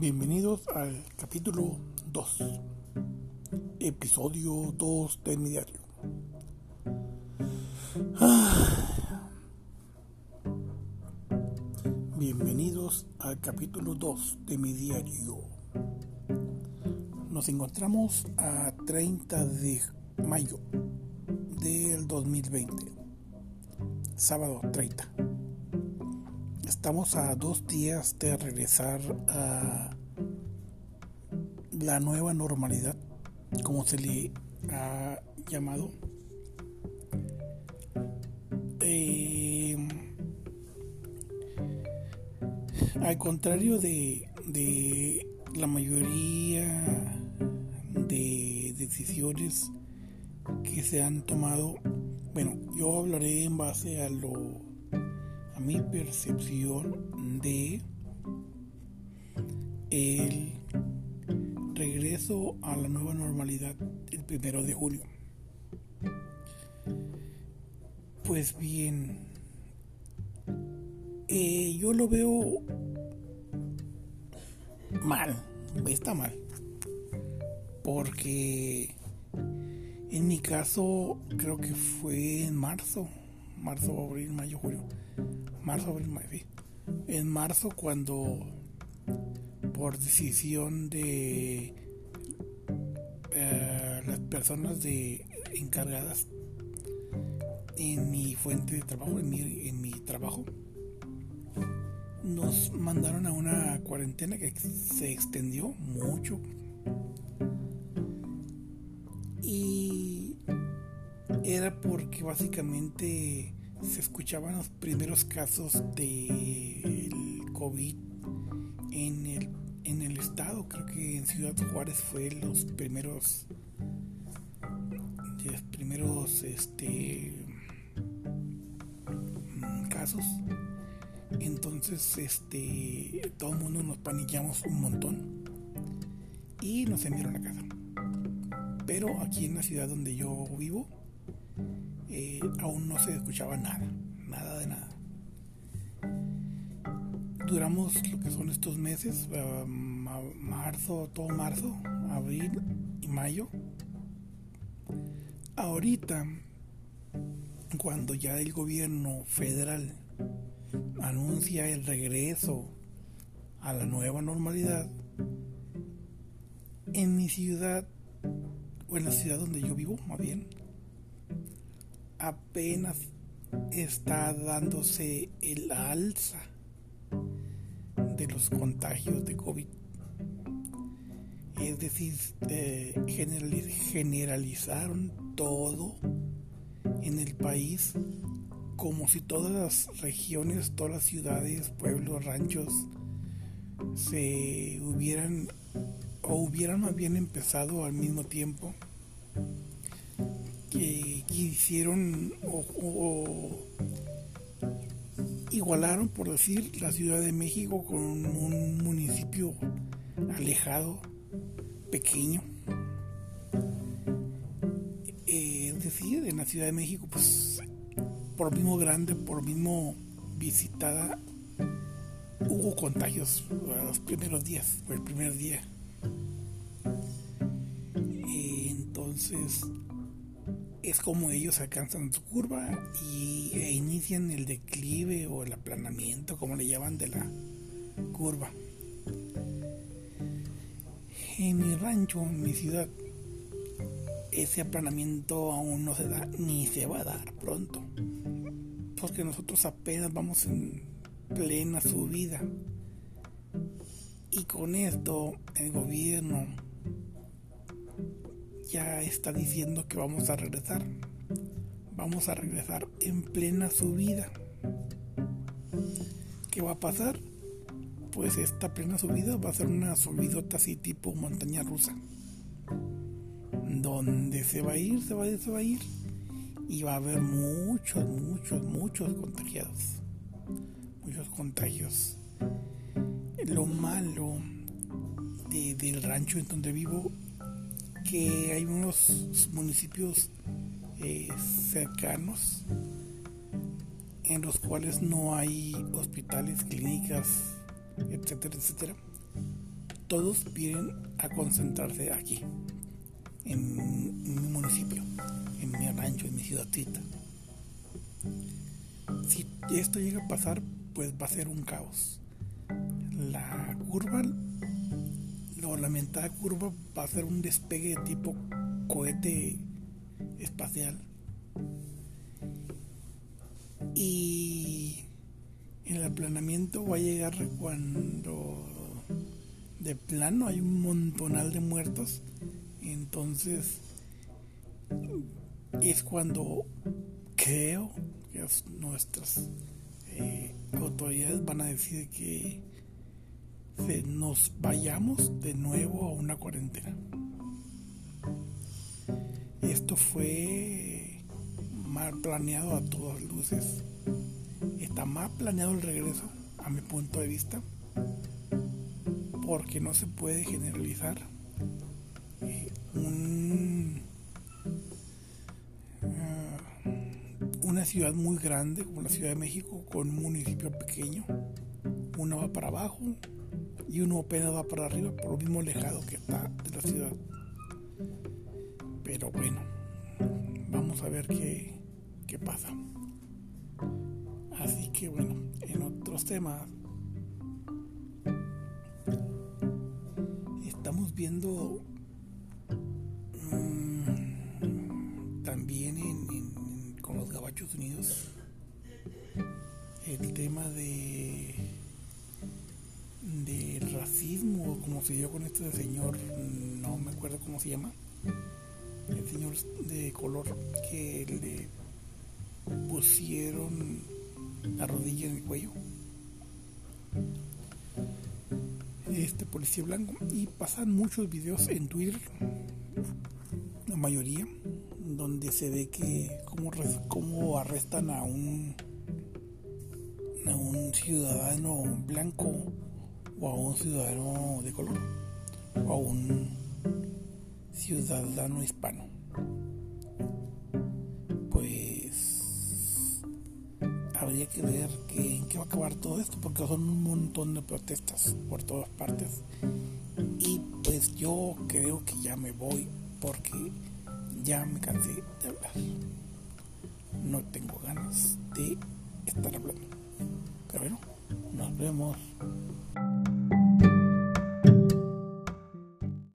Bienvenidos al capítulo 2, episodio 2 de mi diario. Ah. Bienvenidos al capítulo 2 de mi diario. Nos encontramos a 30 de mayo del 2020, sábado 30 estamos a dos días de regresar a la nueva normalidad, como se le ha llamado. Eh, al contrario de, de la mayoría de decisiones que se han tomado, bueno, yo hablaré en base a lo mi percepción de el regreso a la nueva normalidad el primero de julio. Pues bien, eh, yo lo veo mal, está mal, porque en mi caso creo que fue en marzo, marzo, abril, mayo, julio marzo, abril, mayo, En marzo cuando por decisión de eh, las personas de encargadas en mi fuente de trabajo, en mi, en mi trabajo, nos mandaron a una cuarentena que se extendió mucho. Y era porque básicamente se escuchaban los primeros casos del COVID en el, en el estado. Creo que en Ciudad Juárez fue los primeros los primeros este mm, casos. Entonces, este todo el mundo nos panillamos un montón y nos enviaron a casa. Pero aquí en la ciudad donde yo vivo, eh, aún no se escuchaba nada, nada de nada. Duramos lo que son estos meses, eh, marzo, todo marzo, abril y mayo. Ahorita, cuando ya el gobierno federal anuncia el regreso a la nueva normalidad, en mi ciudad, o en la ciudad donde yo vivo, más bien, apenas está dándose el alza de los contagios de COVID. Es decir, eh, generalizaron todo en el país como si todas las regiones, todas las ciudades, pueblos, ranchos se hubieran o hubieran más bien empezado al mismo tiempo que quisieron o, igualaron, por decir, la Ciudad de México con un municipio alejado, pequeño. Eh, decir, en la Ciudad de México, pues, por mismo grande, por mismo visitada, hubo contagios los primeros días, el primer día. Eh, entonces, es como ellos alcanzan su curva y, e inician el declive o el aplanamiento, como le llaman, de la curva. En mi rancho, en mi ciudad, ese aplanamiento aún no se da ni se va a dar pronto. Porque nosotros apenas vamos en plena subida. Y con esto el gobierno ya está diciendo que vamos a regresar. Vamos a regresar en plena subida. ¿Qué va a pasar? Pues esta plena subida va a ser una subidota así tipo montaña rusa. Donde se va a ir, se va a ir, se va a ir. Y va a haber muchos, muchos, muchos contagiados. Muchos contagios. Lo malo del rancho en donde vivo que hay unos municipios eh, cercanos en los cuales no hay hospitales, clínicas, etcétera, etcétera. todos vienen a concentrarse aquí, en, mi municipio, en mi rancho, en mi ciudadcita. Si esto llega a pasar, pues va a ser un caos. La curva, la lamentada curva, va a ser un despegue de tipo cohete espacial. Y el aplanamiento va a llegar cuando de plano hay un montonal de muertos. Entonces es cuando creo que nuestras eh, autoridades van a decir que nos vayamos de nuevo a una cuarentena. Esto fue mal planeado a todas luces. Está mal planeado el regreso, a mi punto de vista porque no se puede generalizar eh, eh, una ciudad muy grande como la Ciudad de México con un municipio pequeño. Uno va para abajo y uno apenas va para arriba por lo mismo alejado que está de la ciudad. Pero bueno, vamos a ver qué, qué pasa. Así que bueno, en otros temas viendo mm, también con los Gabachos Unidos el tema de con este señor no me acuerdo cómo se llama. El señor de color que le pusieron la rodilla en el cuello. Este policía blanco. Y pasan muchos videos en Twitter la mayoría donde se ve que como arrestan a un a un ciudadano blanco o a un ciudadano de color o a un ciudadano hispano habría que ver que, en qué va a acabar todo esto, porque son un montón de protestas por todas partes. Y pues yo creo que ya me voy, porque ya me cansé de hablar. No tengo ganas de estar hablando. Pero bueno, nos vemos.